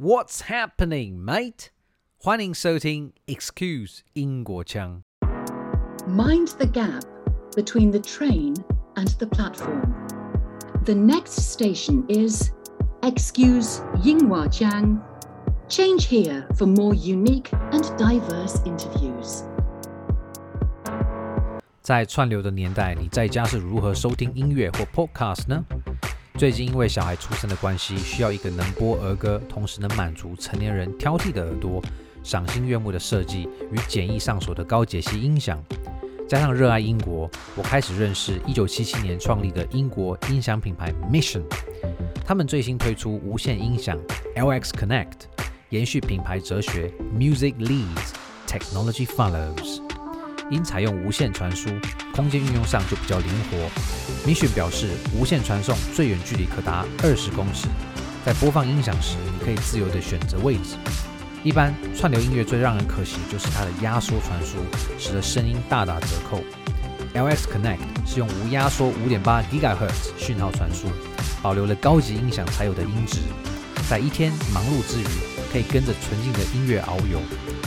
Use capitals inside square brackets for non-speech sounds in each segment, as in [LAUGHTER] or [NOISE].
What's happening, mate？欢迎收听 Excuse 英国腔。Mind the gap between the train and the platform. The next station is Excuse 英华腔。Change here for more unique and diverse interviews. 在串流的年代，你在家是如何收听音乐或 podcast 呢？ 最近因为小孩出生的关系，需要一个能播儿歌，同时能满足成年人挑剔的耳朵、赏心悦目的设计与简易上手的高解析音响，加上热爱英国，我开始认识1977年创立的英国音响品牌 Mission。他们最新推出无线音响 LX Connect，延续品牌哲学 Music Leads，Technology Follows。因采用无线传输，空间运用上就比较灵活。Misson 表示，无线传送最远距离可达二十公尺，在播放音响时，你可以自由地选择位置。一般串流音乐最让人可惜就是它的压缩传输，使得声音大打折扣。LX Connect 是用无压缩五点八 GHz 讯号传输，保留了高级音响才有的音质。在一天忙碌之余，可以跟着纯净的音乐遨游，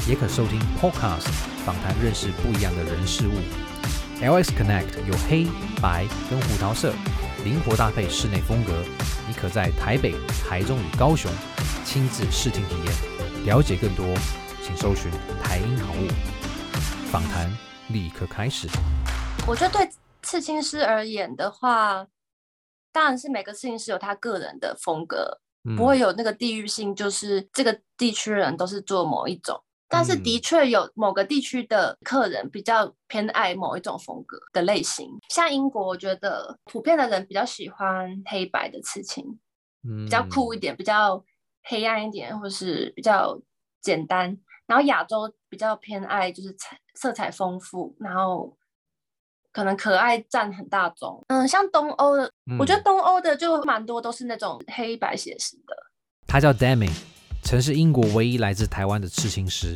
也可收听 Podcast 访谈，认识不一样的人事物。LX Connect 有黑白跟胡桃色，灵活搭配室内风格。你可在台北、台中与高雄亲自试听体验。了解更多，请搜寻台音好物。访谈立刻开始。我觉得对刺青师而言的话，当然是每个刺青师有他个人的风格。不会有那个地域性，就是这个地区人都是做某一种，但是的确有某个地区的客人比较偏爱某一种风格的类型。像英国，我觉得普遍的人比较喜欢黑白的刺青，比较酷一点，比较黑暗一点，或是比较简单。然后亚洲比较偏爱就是彩色彩丰富，然后。可能可爱占很大宗，嗯，像东欧的，嗯、我觉得东欧的就蛮多都是那种黑白写实的。他叫 Demi，曾是英国唯一来自台湾的刺青师。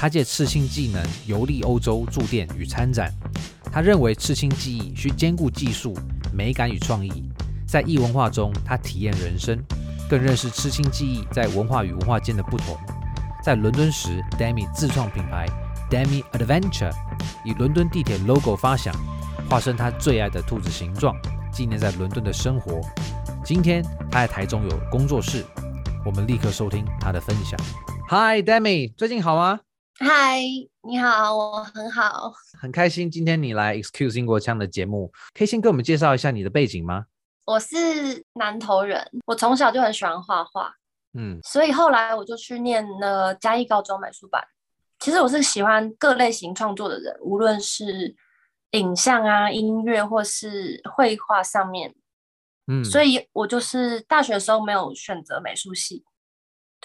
他借刺青技能游历欧洲驻店与参展。他认为刺青技艺需兼顾技术、美感与创意。在异文化中，他体验人生，更认识刺青技艺在文化与文化间的不同。在伦敦时，Demi 自创品牌。Demi Adventure 以伦敦地铁 logo 发响，化身他最爱的兔子形状，纪念在伦敦的生活。今天他在台中有工作室，我们立刻收听他的分享。Hi，Demi，最近好吗？Hi，你好，我很好，很开心今天你来 Excuse 英国腔的节目，可以先给我们介绍一下你的背景吗？我是南投人，我从小就很喜欢画画，嗯，所以后来我就去念了嘉义高中美术班。其实我是喜欢各类型创作的人，无论是影像啊、音乐或是绘画上面，嗯，所以我就是大学的时候没有选择美术系，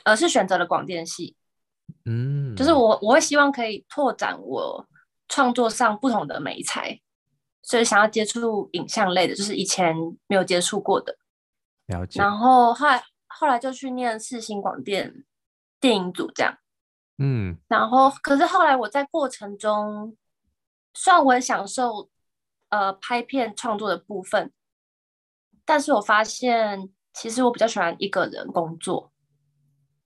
而是选择了广电系，嗯，就是我我会希望可以拓展我创作上不同的美材，所以想要接触影像类的，就是以前没有接触过的，了解。然后后来后来就去念四新广电电影组这样。嗯，然后可是后来我在过程中，虽然我很享受呃拍片创作的部分，但是我发现其实我比较喜欢一个人工作，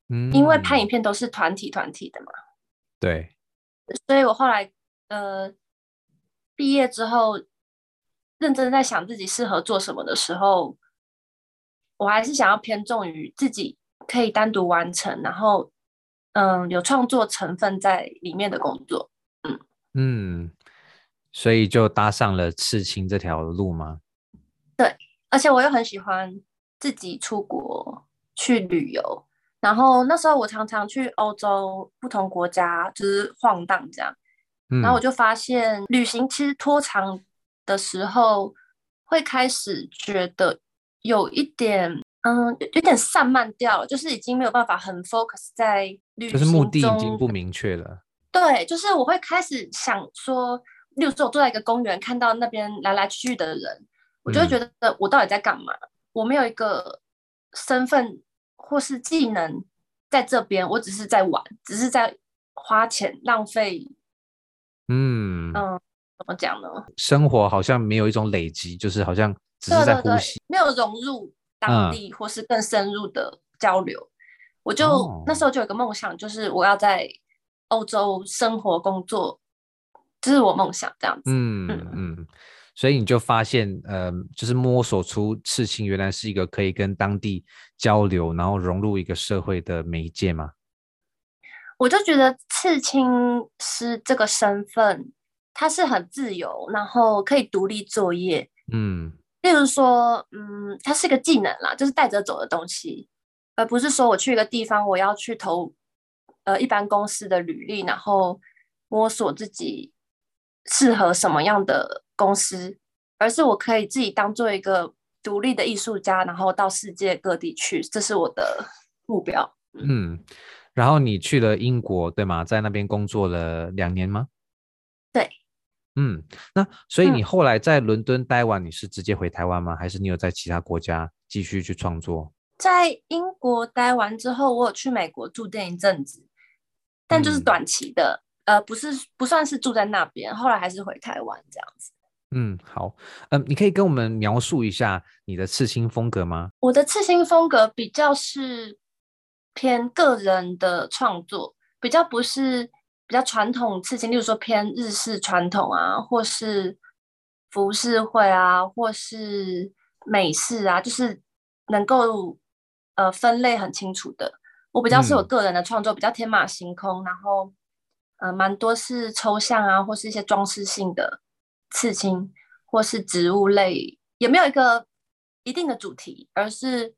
嗯，因为拍影片都是团体团体的嘛，对，所以我后来呃毕业之后，认真在想自己适合做什么的时候，我还是想要偏重于自己可以单独完成，然后。嗯，有创作成分在里面的工作，嗯嗯，所以就搭上了刺青这条路吗？对，而且我又很喜欢自己出国去旅游，然后那时候我常常去欧洲不同国家就是晃荡这样，嗯，然后我就发现旅行其实拖长的时候会开始觉得有一点。嗯，有点散漫掉了，就是已经没有办法很 focus 在旅行中，就是目的已经不明确了。[LAUGHS] 对，就是我会开始想说，例如说我坐在一个公园，看到那边来来去去的人，我就会觉得我到底在干嘛？嗯、我没有一个身份或是技能在这边，我只是在玩，只是在花钱浪费。嗯嗯，怎么讲呢？生活好像没有一种累积，就是好像只是在呼吸，对对对，没有融入。当地或是更深入的交流，我就、哦、那时候就有个梦想，就是我要在欧洲生活工作，这、就是我梦想这样子。嗯嗯。嗯所以你就发现，呃，就是摸索出刺青原来是一个可以跟当地交流，然后融入一个社会的媒介吗？我就觉得刺青师这个身份，它是很自由，然后可以独立作业。嗯，例如说，嗯，它是一个技能啦，就是带着走的东西，而不是说我去一个地方，我要去投呃一般公司的履历，然后摸索自己适合什么样的。公司，而是我可以自己当做一个独立的艺术家，然后到世界各地去，这是我的 [LAUGHS] 目标。嗯，然后你去了英国，对吗？在那边工作了两年吗？对。嗯，那所以你后来在伦敦待完，你是直接回台湾吗？还是你有在其他国家继续去创作？在英国待完之后，我有去美国住店一阵子，但就是短期的，嗯、呃，不是不算是住在那边，后来还是回台湾这样子。嗯，好，嗯，你可以跟我们描述一下你的刺青风格吗？我的刺青风格比较是偏个人的创作，比较不是比较传统刺青，例如说偏日式传统啊，或是服饰会啊，或是美式啊，就是能够呃分类很清楚的。我比较是我个人的创作，嗯、比较天马行空，然后呃蛮多是抽象啊，或是一些装饰性的。刺青或是植物类，也没有一个一定的主题，而是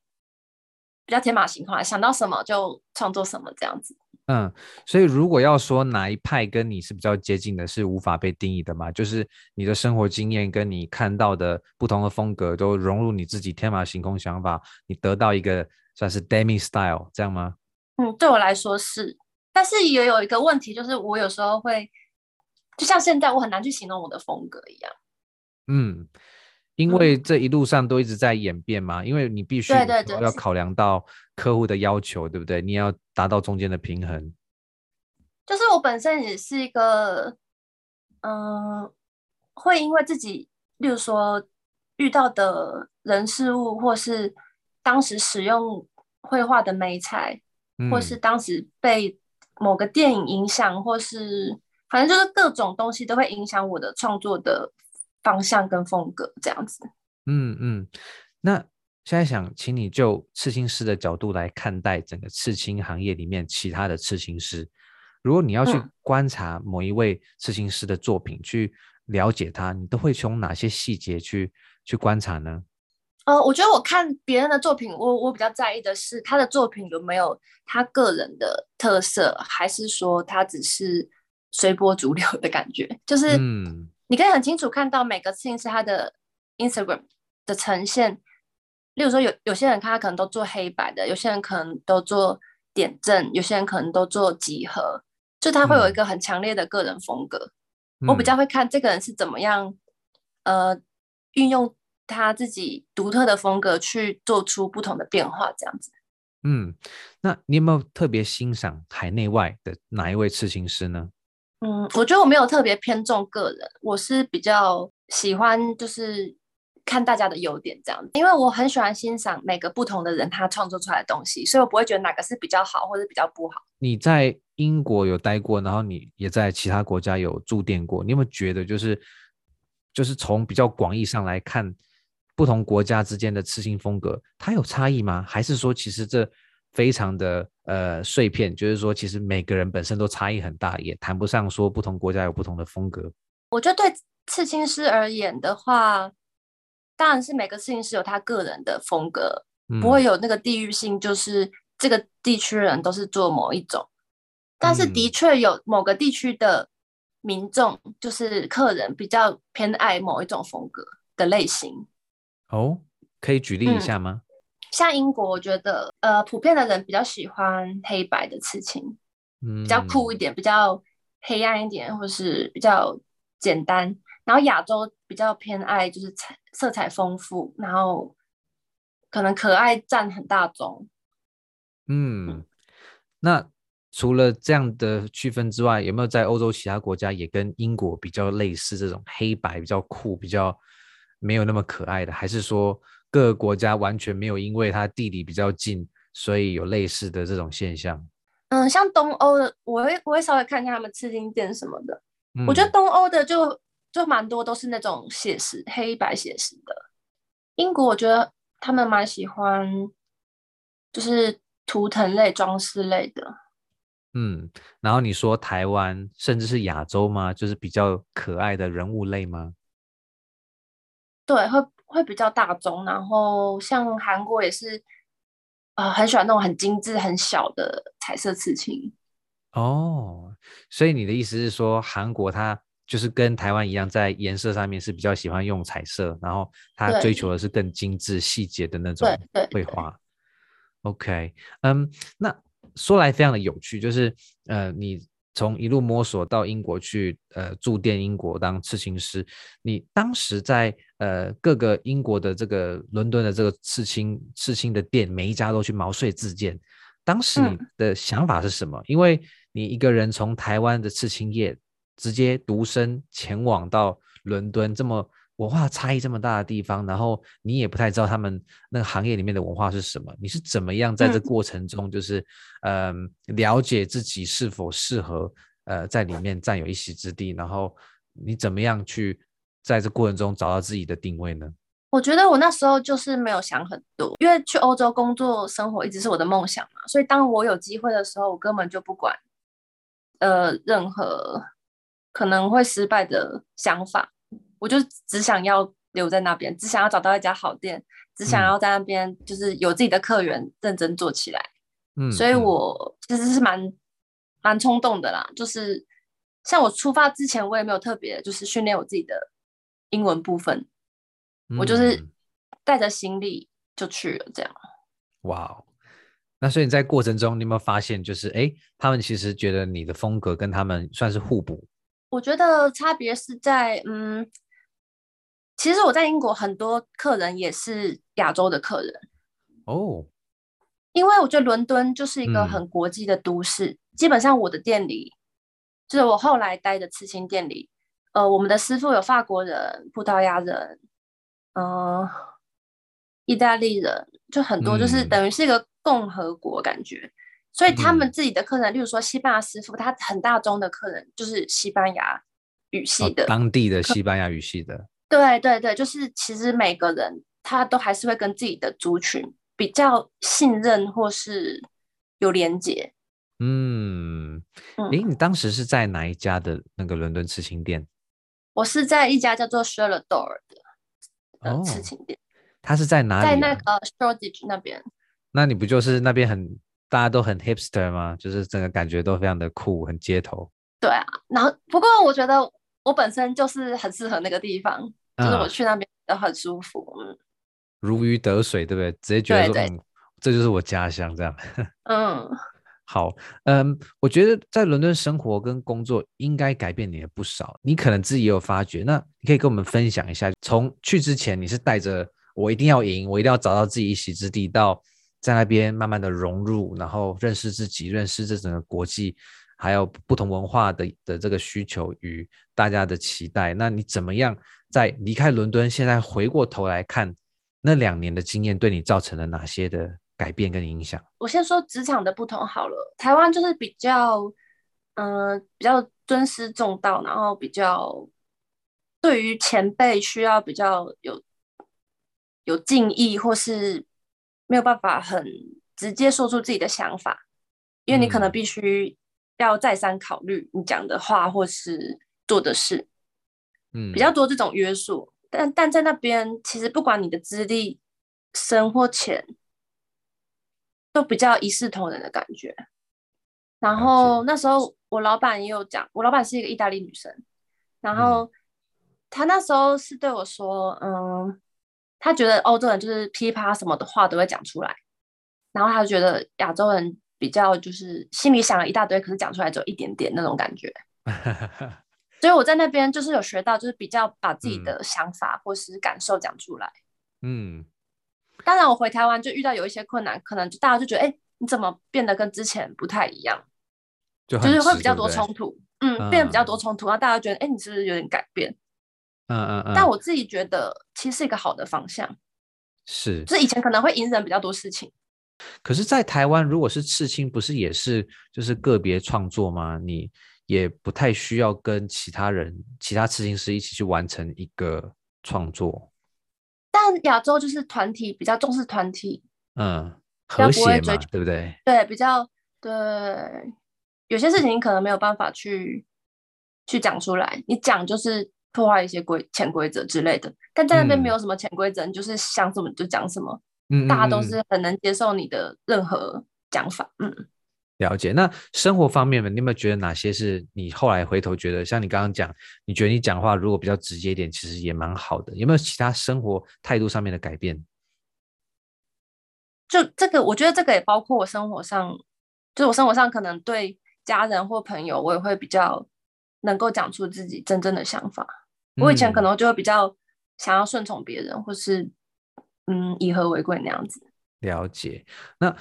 比较天马行空，想到什么就创作什么这样子。嗯，所以如果要说哪一派跟你是比较接近的，是无法被定义的嘛？就是你的生活经验跟你看到的不同的风格都融入你自己天马行空想法，你得到一个算是 Demi style 这样吗？嗯，对我来说是，但是也有一个问题，就是我有时候会。就像现在，我很难去形容我的风格一样。嗯，因为这一路上都一直在演变嘛，嗯、因为你必须要考量到客户的要求，对，不对？你要达到中间的平衡。就是我本身也是一个，嗯、呃，会因为自己，例如说遇到的人事物，或是当时使用绘画的媒材，嗯、或是当时被某个电影影响，或是。反正就是各种东西都会影响我的创作的方向跟风格，这样子。嗯嗯，那现在想请你就刺青师的角度来看待整个刺青行业里面其他的刺青师。如果你要去观察某一位刺青师的作品，嗯、去了解他，你都会从哪些细节去去观察呢？呃，我觉得我看别人的作品，我我比较在意的是他的作品有没有他个人的特色，还是说他只是。随波逐流的感觉，就是你可以很清楚看到每个刺青师他的 Instagram 的呈现。例如说有，有有些人看他可能都做黑白的，有些人可能都做点阵，有些人可能都做几何，就他会有一个很强烈的个人风格。嗯、我比较会看这个人是怎么样，呃，运用他自己独特的风格去做出不同的变化，这样子。嗯，那你有没有特别欣赏海内外的哪一位刺青师呢？嗯，我觉得我没有特别偏重个人，我是比较喜欢就是看大家的优点这样子，因为我很喜欢欣赏每个不同的人他创作出来的东西，所以我不会觉得哪个是比较好或者比较不好。你在英国有待过，然后你也在其他国家有驻店过，你有没有觉得就是就是从比较广义上来看，不同国家之间的刺青风格它有差异吗？还是说其实这？非常的呃碎片，就是说，其实每个人本身都差异很大，也谈不上说不同国家有不同的风格。我觉得对刺青师而言的话，当然是每个刺青师有他个人的风格，嗯、不会有那个地域性，就是这个地区人都是做某一种。但是的确有某个地区的民众，就是客人比较偏爱某一种风格的类型。哦，可以举例一下吗？嗯像英国，我觉得呃，普遍的人比较喜欢黑白的刺青，嗯，比较酷一点，比较黑暗一点，或是比较简单。然后亚洲比较偏爱就是彩色彩丰富，然后可能可爱占很大宗。嗯，那除了这样的区分之外，有没有在欧洲其他国家也跟英国比较类似，这种黑白比较酷、比较没有那么可爱的？还是说？各个国家完全没有因为它地理比较近，所以有类似的这种现象。嗯，像东欧的，我会我会稍微看一下他们刺青店什么的。嗯、我觉得东欧的就就蛮多都是那种写实黑白写实的。英国我觉得他们蛮喜欢，就是图腾类装饰类的。嗯，然后你说台湾甚至是亚洲吗？就是比较可爱的人物类吗？对，会会比较大众。然后像韩国也是，啊、呃，很喜欢那种很精致、很小的彩色刺青。哦，所以你的意思是说，韩国它就是跟台湾一样，在颜色上面是比较喜欢用彩色，然后它追求的是更精致细节的那种绘画。OK，嗯，那。说来非常的有趣，就是呃，你从一路摸索到英国去，呃，驻店英国当刺青师。你当时在呃各个英国的这个伦敦的这个刺青刺青的店，每一家都去毛遂自荐。当时你的想法是什么？嗯、因为你一个人从台湾的刺青业直接独身前往到伦敦这么。文化差异这么大的地方，然后你也不太知道他们那个行业里面的文化是什么。你是怎么样在这过程中，就是嗯、呃，了解自己是否适合呃在里面占有一席之地？然后你怎么样去在这过程中找到自己的定位呢？我觉得我那时候就是没有想很多，因为去欧洲工作生活一直是我的梦想嘛，所以当我有机会的时候，我根本就不管呃任何可能会失败的想法。我就只想要留在那边，只想要找到一家好店，只想要在那边就是有自己的客源，认真做起来。嗯，所以我其实是蛮蛮冲动的啦。就是像我出发之前，我也没有特别就是训练我自己的英文部分，嗯、我就是带着行李就去了，这样。哇，那所以你在过程中，你有没有发现，就是哎，他们其实觉得你的风格跟他们算是互补？我觉得差别是在嗯。其实我在英国很多客人也是亚洲的客人。哦，因为我觉得伦敦就是一个很国际的都市，嗯、基本上我的店里，就是我后来待的刺青店里，呃，我们的师傅有法国人、葡萄牙人，嗯、呃，意大利人，就很多，就是等于是一个共和国感觉，嗯、所以他们自己的客人，例如说西班牙师傅，他很大宗的客人就是西班牙语系的，哦、当地的西班牙语系的。对对对，就是其实每个人他都还是会跟自己的族群比较信任或是有连结。嗯，诶，你当时是在哪一家的那个伦敦刺青店？我是在一家叫做 Sherlock Door 的刺青店。他、哦、是在哪里、啊？在那个 Shoreditch 那边。那你不就是那边很大家都很 hipster 吗？就是整个感觉都非常的酷，很街头。对啊，然后不过我觉得我本身就是很适合那个地方。就是我去那边都很舒服，嗯，如鱼得水，对不对？直接觉得说，对对嗯，这就是我家乡，这样。[LAUGHS] 嗯，好，嗯，我觉得在伦敦生活跟工作应该改变你也不少，你可能自己也有发觉。那你可以跟我们分享一下，从去之前你是带着我一定要赢，我一定要找到自己一席之地，到在那边慢慢的融入，然后认识自己，认识这整个国际，还有不同文化的的这个需求与大家的期待。那你怎么样？在离开伦敦，现在回过头来看那两年的经验，对你造成了哪些的改变跟影响？我先说职场的不同好了。台湾就是比较，嗯、呃，比较尊师重道，然后比较对于前辈需要比较有有敬意，或是没有办法很直接说出自己的想法，因为你可能必须要再三考虑你讲的话或是做的事。嗯，比较多这种约束，但但在那边，其实不管你的资历深或浅，都比较一视同仁的感觉。然后那时候我老板也有讲，我老板是一个意大利女生，然后她那时候是对我说，嗯，她觉得欧洲人就是噼啪什么的话都会讲出来，然后她觉得亚洲人比较就是心里想了一大堆，可是讲出来只有一点点那种感觉。[LAUGHS] 所以我在那边就是有学到，就是比较把自己的想法或是感受讲出来。嗯，当然我回台湾就遇到有一些困难，可能就大家就觉得，哎、欸，你怎么变得跟之前不太一样？就，就是会比较多冲突，嗯，嗯，变得比较多冲突，然后大家觉得，哎、欸，你是不是有点改变？嗯嗯嗯。但我自己觉得，其实是一个好的方向。是，就是以前可能会隐忍比较多事情，可是，在台湾，如果是刺青，不是也是就是个别创作吗？你也不太需要跟其他人、其他刺青师一起去完成一个创作。但亚洲就是团体比较重视团体，嗯，和谐嘛，对不对？对，比较对。有些事情可能没有办法去去讲出来，你讲就是破坏一些规潜规则之类的。但在那边没有什么潜规则，嗯、你就是想什么就讲什么。嗯，大家都是很能接受你的任何讲法。嗯，了解。那生活方面呢？你有没有觉得哪些是你后来回头觉得，像你刚刚讲，你觉得你讲话如果比较直接一点，其实也蛮好的？有没有其他生活态度上面的改变？就这个，我觉得这个也包括我生活上，就我生活上可能对。家人或朋友，我也会比较能够讲出自己真正的想法。嗯、我以前可能就会比较想要顺从别人，或是嗯以和为贵那样子。了解。那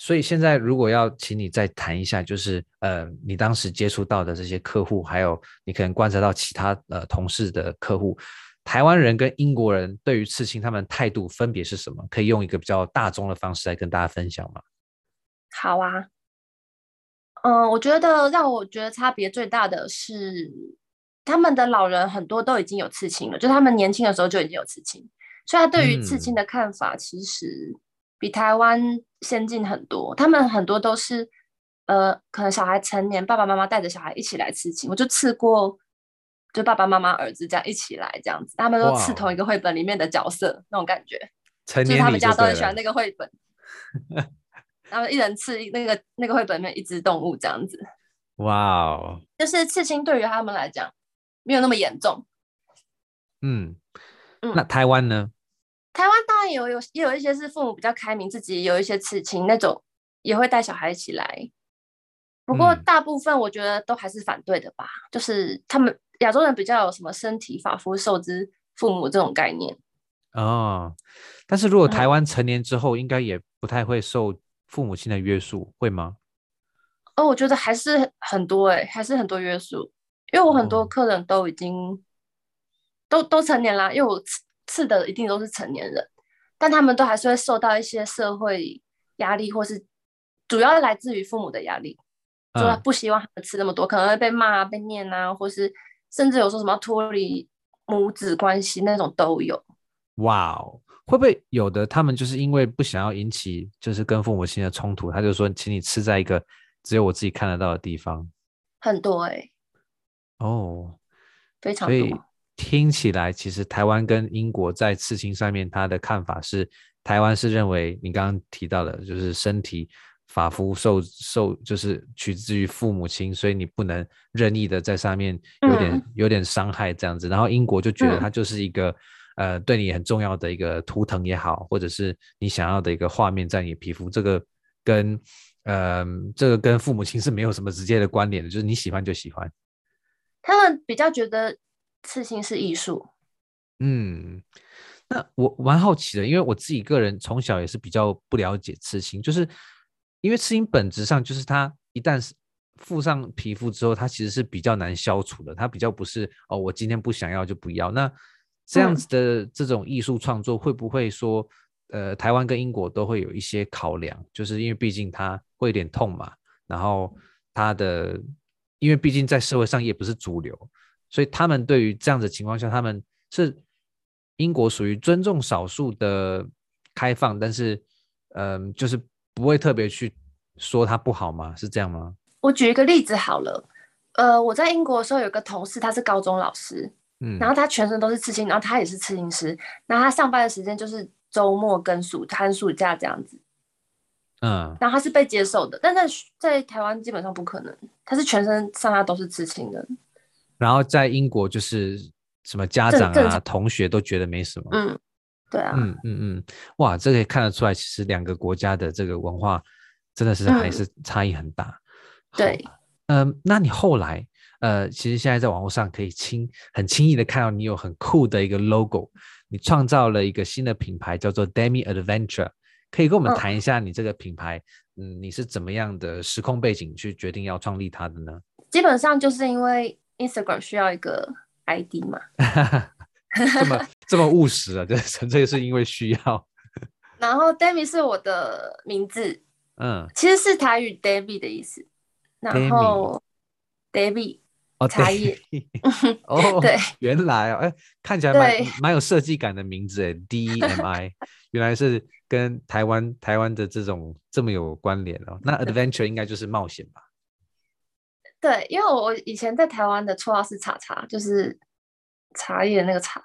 所以现在如果要请你再谈一下，就是呃你当时接触到的这些客户，还有你可能观察到其他呃同事的客户，台湾人跟英国人对于刺青他们态度分别是什么？可以用一个比较大众的方式来跟大家分享吗？好啊。嗯，我觉得让我觉得差别最大的是，他们的老人很多都已经有刺青了，就他们年轻的时候就已经有刺青，所以他对于刺青的看法其实比台湾先进很多。他们很多都是，呃，可能小孩成年，爸爸妈妈带着小孩一起来刺青。我就刺过，就爸爸妈妈儿子这样一起来这样子，他们都刺同一个绘本里面的角色，那种感觉，就是他们家都很喜欢那个绘本。[LAUGHS] 然后一人刺那个那个绘本里面一只动物这样子，哇哦！就是刺青对于他们来讲没有那么严重。嗯嗯，那台湾呢？台湾当然有有也有一些是父母比较开明，自己有一些刺青那种也会带小孩一起来。不过大部分我觉得都还是反对的吧，嗯、就是他们亚洲人比较有什么身体发肤受之父母这种概念。哦，但是如果台湾成年之后，应该也不太会受。父母亲的约束会吗？哦，我觉得还是很多哎、欸，还是很多约束。因为我很多客人都已经、哦、都都成年啦，因为我刺刺的一定都是成年人，但他们都还是会受到一些社会压力，或是主要来自于父母的压力，就不希望他们吃那么多，可能会被骂、被念啊，或是甚至有说什么脱离母子关系那种都有。哇哦！会不会有的？他们就是因为不想要引起就是跟父母亲的冲突，他就说，请你吃在一个只有我自己看得到的地方。很多哎、欸，哦，非常多。听起来，其实台湾跟英国在刺青上面，他的看法是，台湾是认为你刚刚提到的，就是身体发肤受受就是取自于父母亲，所以你不能任意的在上面有点、嗯、有点伤害这样子。然后英国就觉得它就是一个。嗯呃，对你很重要的一个图腾也好，或者是你想要的一个画面在你皮肤，这个跟呃，这个跟父母亲是没有什么直接的关联的，就是你喜欢就喜欢。他们比较觉得刺青是艺术。嗯，那我蛮好奇的，因为我自己个人从小也是比较不了解刺青，就是因为刺青本质上就是它一旦是附上皮肤之后，它其实是比较难消除的，它比较不是哦，我今天不想要就不要那。这样子的这种艺术创作会不会说，呃，台湾跟英国都会有一些考量，就是因为毕竟它会有点痛嘛，然后它的，因为毕竟在社会上也不是主流，所以他们对于这样的情况下，他们是英国属于尊重少数的开放，但是，嗯、呃，就是不会特别去说它不好吗？是这样吗？我举一个例子好了，呃，我在英国的时候有个同事，他是高中老师。嗯，然后他全身都是刺青，然后他也是刺青师，然后他上班的时间就是周末跟暑寒暑假这样子，嗯，然后他是被接受的，但在在台湾基本上不可能，他是全身上下都是刺青的。然后在英国就是什么家长啊、同学都觉得没什么，嗯，对啊，嗯嗯嗯，哇，这可以看得出来，其实两个国家的这个文化真的是还是差异很大。嗯、对，嗯，那你后来？呃，其实现在在网络上可以轻很轻易的看到你有很酷的一个 logo，你创造了一个新的品牌叫做 Demi Adventure，可以跟我们谈一下你这个品牌，嗯，嗯，你是怎么样的时空背景去决定要创立它的呢？基本上就是因为 Instagram 需要一个 ID 嘛，[LAUGHS] 这么这么务实啊，[LAUGHS] 这纯粹是因为需要。然后 Demi 是我的名字，嗯，其实是台语 Debbie 的意思。然后 Debbie 哦，茶叶。[LAUGHS] 哦，对，原来哦，哎，看起来蛮蛮有设计感的名字哎，D E M I，原来是跟台湾台湾的这种这么有关联哦。那 Adventure 应该就是冒险吧？对，因为我以前在台湾的绰号是茶茶，就是茶叶那个茶。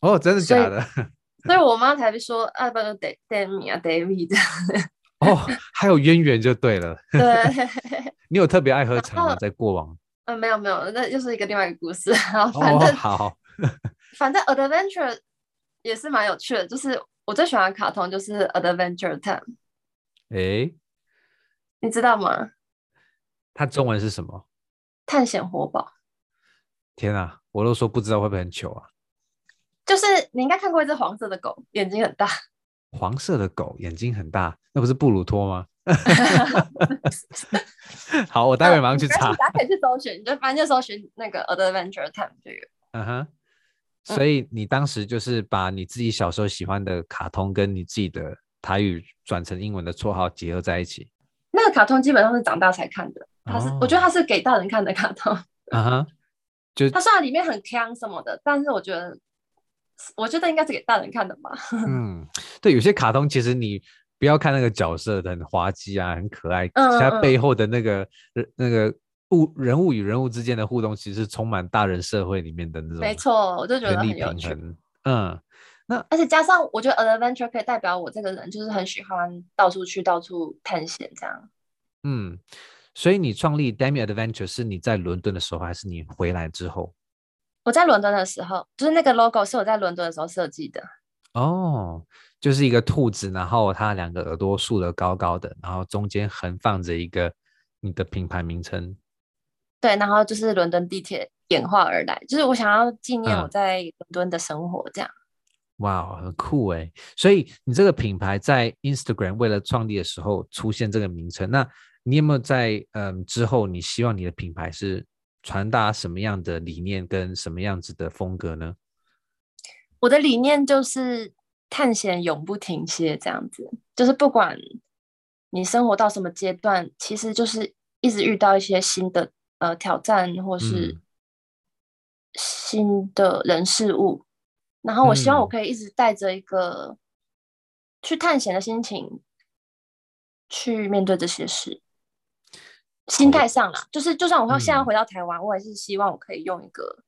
哦，真的假的？[LAUGHS] 所以我妈才会说啊，不啊，David 这样。哦，还有渊源就对了。对，[LAUGHS] 你有特别爱喝茶吗？在过往？嗯、呃，没有没有，那又是一个另外一个故事。[LAUGHS] 然后反正、哦、好，反正 Adventure 也是蛮有趣的，就是我最喜欢的卡通就是 Adventure Time。哎，你知道吗？它中文是什么？探险活宝。天啊，我都说不知道会不会很糗啊？就是你应该看过一只黄色的狗，眼睛很大。[LAUGHS] 黄色的狗眼睛很大，那不是布鲁托吗？[LAUGHS] 好，我待会马上去查。大家可以去搜寻，你就反正就搜寻那个 Adventure Time 就有。嗯哼。所以你当时就是把你自己小时候喜欢的卡通跟你自己的台语转成英文的绰号结合在一起。那个卡通基本上是长大才看的，它是、哦、我觉得它是给大人看的卡通。[LAUGHS] 嗯哼。就它虽然里面很腔什么的，但是我觉得。我觉得应该是给大人看的吧。[LAUGHS] 嗯，对，有些卡通其实你不要看那个角色很滑稽啊，很可爱，嗯，其他背后的那个那个物人物与人物之间的互动，其实是充满大人社会里面的那种。没错，我就觉得很有趣。嗯，那而且加上我觉得 Adventure 可以代表我这个人，就是很喜欢到处去到处探险这样。嗯，所以你创立 Demi Adventure 是你在伦敦的时候，还是你回来之后？我在伦敦的时候，就是那个 logo 是我在伦敦的时候设计的。哦，就是一个兔子，然后它两个耳朵竖得高高的，然后中间横放着一个你的品牌名称。对，然后就是伦敦地铁演化而来，就是我想要纪念我在伦敦的生活，这样。嗯、哇，很酷哎！所以你这个品牌在 Instagram 为了创立的时候出现这个名称，那你有没有在嗯之后你希望你的品牌是？传达什么样的理念跟什么样子的风格呢？我的理念就是探险永不停歇，这样子，就是不管你生活到什么阶段，其实就是一直遇到一些新的呃挑战，或是新的人事物，嗯，然后我希望我可以一直带着一个去探险的心情去面对这些事。心态上啦，就是就算我现在回到台湾，嗯，我还是希望我可以用一个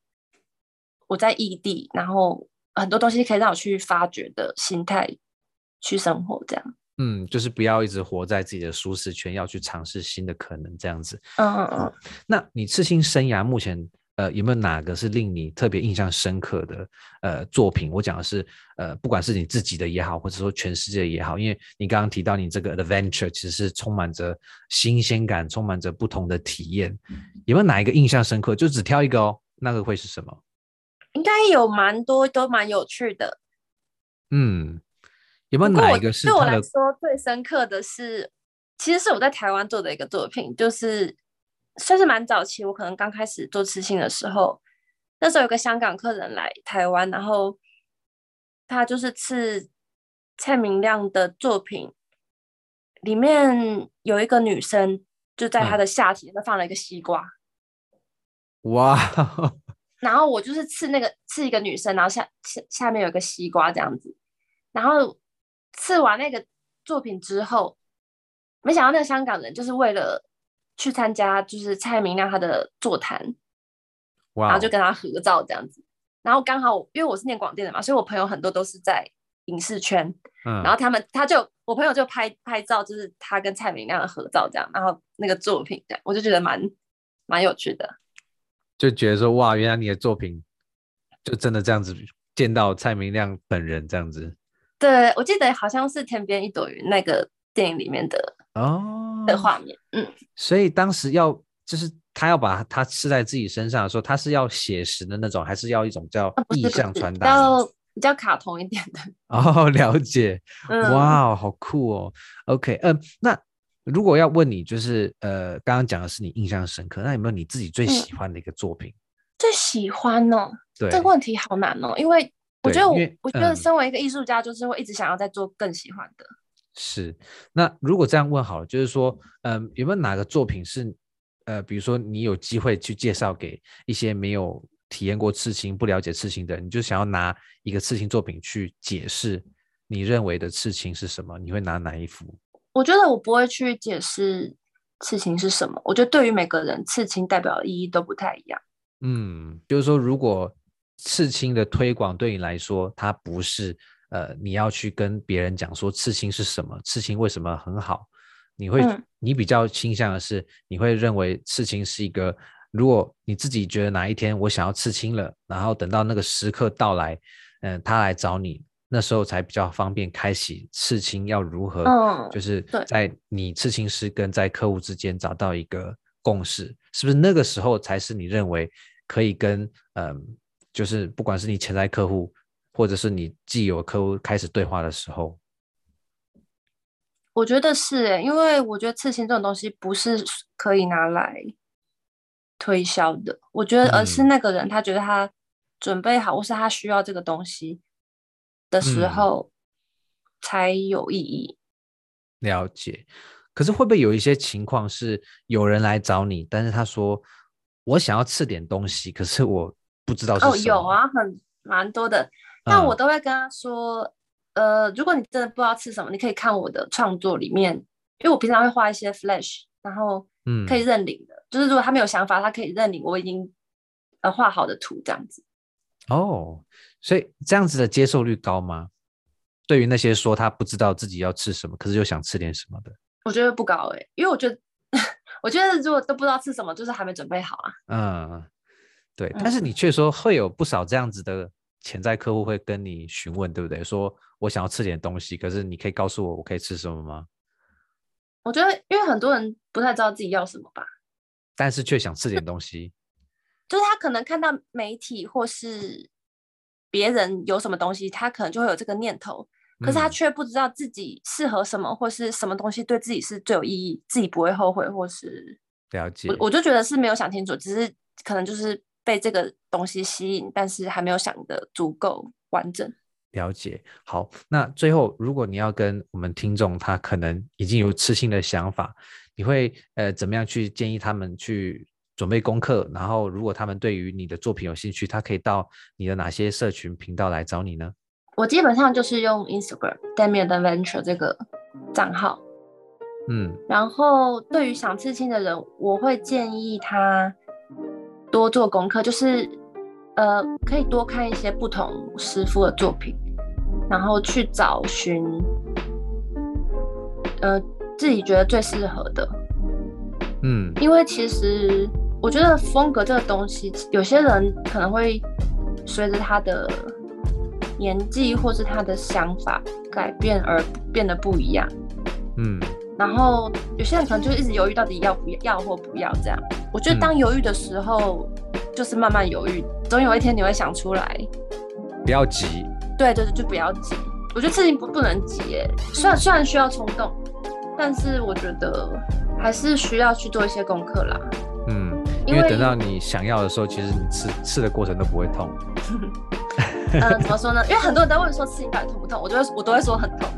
我在异地，然后很多东西可以让我去发掘的心态去生活，这样。嗯，就是不要一直活在自己的舒适圈，要去尝试新的可能，这样子。嗯嗯嗯。那你刺青生涯目前？呃，有没有哪个是令你特别印象深刻的呃作品？我讲的是呃，不管是你自己的也好，或者说全世界也好，因为你刚刚提到你这个 adventure 其实是充满着新鲜感，充满着不同的体验。有没有哪一个印象深刻？就只挑一个哦，那个会是什么？应该有蛮多，都蛮有趣的。嗯，有没有哪一个是？对我来说最深刻的是，其实是我在台湾做的一个作品，就是。算是蛮早期，我可能刚开始做刺青的时候，那时候有个香港客人来台湾，然后他就是刺蔡明亮的作品，里面有一个女生就在他的下体那放了一个西瓜，哇！[LAUGHS] 然后我就是刺那个刺一个女生，然后下下下面有个西瓜这样子，然后刺完那个作品之后，没想到那个香港人就是为了。去参加就是蔡明亮他的座谈.然后就跟他合照这样子。然后刚好因为我是念广电的嘛，所以我朋友很多都是在影视圈，嗯，然后他们他就我朋友就拍拍照，就是他跟蔡明亮的合照这样。然后那个作品这样，我就觉得蛮蛮有趣的，就觉得说哇，原来你的作品就真的这样子见到蔡明亮本人这样子。对，我记得好像是《天边一朵云》那个电影里面的哦。的画面，嗯，所以当时要就是他要把它刺在自己身上的时候，他是要写实的那种，还是要一种叫意象传达，要比较卡通一点的？[LAUGHS] 哦，了解，嗯、哇，好酷哦。OK，嗯、呃，那如果要问你，就是呃，刚刚讲的是你印象深刻，那有没有你自己最喜欢的一个作品？嗯、最喜欢哦，对，这个问题好难哦，因为我觉得我，我觉得身为一个艺术家，就是会一直想要再做更喜欢的。嗯、是，那如果这样问好了，就是说，嗯，有没有哪个作品是，呃，比如说你有机会去介绍给一些没有体验过刺青、不了解刺青的人，你就想要拿一个刺青作品去解释你认为的刺青是什么？你会拿哪一幅？我觉得我不会去解释刺青是什么。我觉得对于每个人，刺青代表的意义都不太一样。嗯，就是说，如果刺青的推广对你来说，它不是呃，你要去跟别人讲说刺青是什么，刺青为什么很好，你会，嗯、你比较倾向的是，你会认为刺青是一个，如果你自己觉得哪一天我想要刺青了，然后等到那个时刻到来，嗯、呃，他来找你，那时候才比较方便开启刺青要如何，嗯、就是在你刺青师跟在客户之间找到一个共识，是不是那个时候才是你认为可以跟嗯？呃就是不管是你潜在客户，或者是你既有客户开始对话的时候，我觉得是诶，因为我觉得刺青这种东西不是可以拿来推销的。我觉得而是那个人他觉得他准备好，或是他需要这个东西的时候才有意义。嗯，了解。可是会不会有一些情况是有人来找你，但是他说我想要刺点东西，可是我。不知道哦，有啊，很蛮多的。那我都会跟他说，嗯、呃，如果你真的不知道吃什么，你可以看我的创作里面，因为我平常会画一些 flash，然后嗯，可以认领的。嗯、就是如果他没有想法，他可以认领我已经呃画好的图这样子。哦，所以这样子的接受率高吗？对于那些说他不知道自己要吃什么，可是又想吃点什么的，我觉得不高哎、欸，因为我觉得 [LAUGHS] 我觉得如果都不知道吃什么，就是还没准备好啊。嗯。对，但是你却说会有不少这样子的潜在客户会跟你询问，对不对？说我想要吃点东西，可是你可以告诉我我可以吃什么吗？我觉得，因为很多人不太知道自己要什么吧，但是却想吃点东西，[LAUGHS] 就是他可能看到媒体或是别人有什么东西，他可能就会有这个念头，可是他却不知道自己适合什么，嗯、或是什么东西对自己是最有意义，自己不会后悔，或是了解。我我就觉得是没有想清楚，只是可能就是。被这个东西吸引，但是还没有想的足够完整。了解。好，那最后，如果你要跟我们听众，他可能已经有刺青的想法，你会呃怎么样去建议他们去准备功课？然后，如果他们对于你的作品有兴趣，他可以到你的哪些社群频道来找你呢？我基本上就是用 Instagram Damien Adventure 这个账号。嗯，然后对于想刺青的人，我会建议他。多做功课，就是，呃，可以多看一些不同师傅的作品，然后去找寻，呃，自己觉得最适合的。嗯，因为其实我觉得风格这个东西，有些人可能会随着他的年纪或是他的想法改变而变得不一样。嗯。然后有些人可能就一直犹豫，到底要不要，要或不要这样。我觉得当犹豫的时候，嗯、就是慢慢犹豫，总有一天你会想出来。不要急。对对对，就不要急。我觉得事情不不能急，哎，虽然虽然需要冲动，但是我觉得还是需要去做一些功课啦。嗯，因为等到你想要的时候，其实你吃吃的过程都不会痛。嗯、呃，怎么说呢？因为很多人在问说刺青到底痛不痛，我就会我都会说很痛。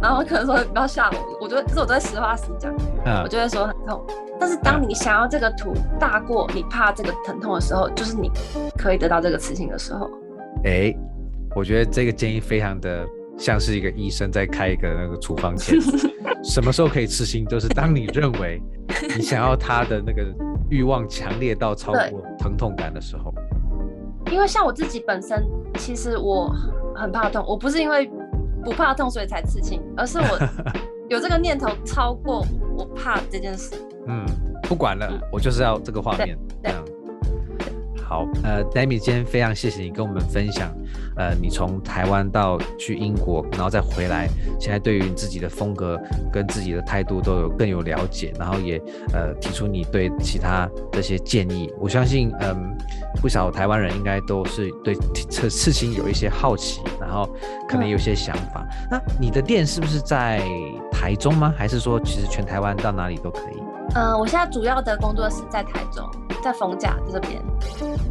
然后可能说不要吓我，我觉得可是我都会实话实讲，嗯、我就会说很痛。但是当你想要这个图大过你怕这个疼痛的时候，就是你可以得到这个刺青的时候。哎，我觉得这个建议非常的像是一个医生在开一个那个处方笺。[LAUGHS] 什么时候可以刺青？就是当你认为你想要他的那个欲望强烈到超过疼痛感的时候。因为像我自己本身，其实我很怕痛，我不是因为。不怕痛，所以才刺青，而是我 [LAUGHS] 有这个念头超过我怕这件事。嗯，不管了，嗯、我就是要这个画面。这样。好，呃，Dami，今天非常谢谢你跟我们分享，呃，你从台湾到去英国，然后再回来，现在对于你自己的风格跟自己的态度都有更有了解，然后也呃提出你对其他这些建议。我相信，嗯、呃，不少台湾人应该都是对这事情有一些好奇，然后可能有些想法。嗯、那你的店是不是在台中吗？还是说其实全台湾到哪里都可以？嗯、呃，我现在主要的工作室在台中，在逢甲这边。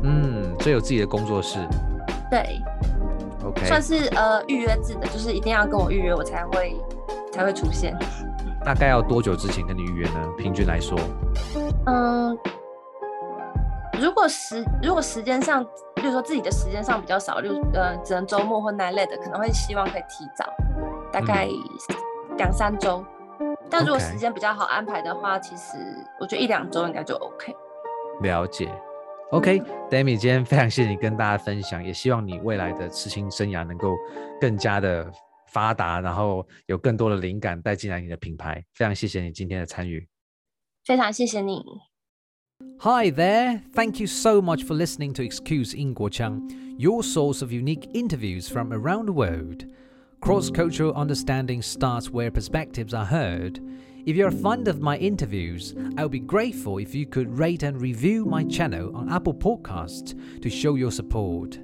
嗯，所以有自己的工作室。对。OK，算是呃预约制的，就是一定要跟我预约，我才会才会出现。大概要多久之前跟你预约呢？平均来说，嗯，如果时如果时间上，比如说自己的时间上比较少，就呃只能周末或 night late 的，可能会希望可以提早，大概两三周。嗯、但如果时间比较好安排的话.其实我觉得一两周应该就 OK。了解，OK，Demi，、嗯、今天非常谢谢你跟大家分享，也希望你未来的刺青生涯能够更加的。发达，然后有更多的灵感带进来你的品牌。非常谢谢你今天的参与，非常谢谢你。Hi there, thank you so much for listening to Excuse 英国腔 your source of unique interviews from around the world. Cross-cultural understanding starts where perspectives are heard. If you're a fond of my interviews, I would be grateful if you could rate and review my channel on Apple Podcasts to show your support.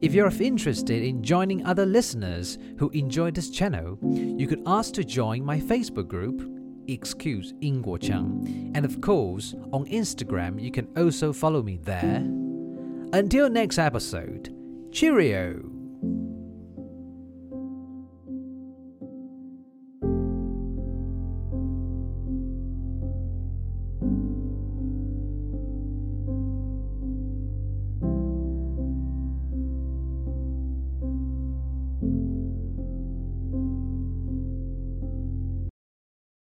If you're interested in joining other listeners who enjoy this channel, you could ask to join my Facebook group, Excuse Chang, and of course, on Instagram, you can also follow me there. Until next episode, cheerio!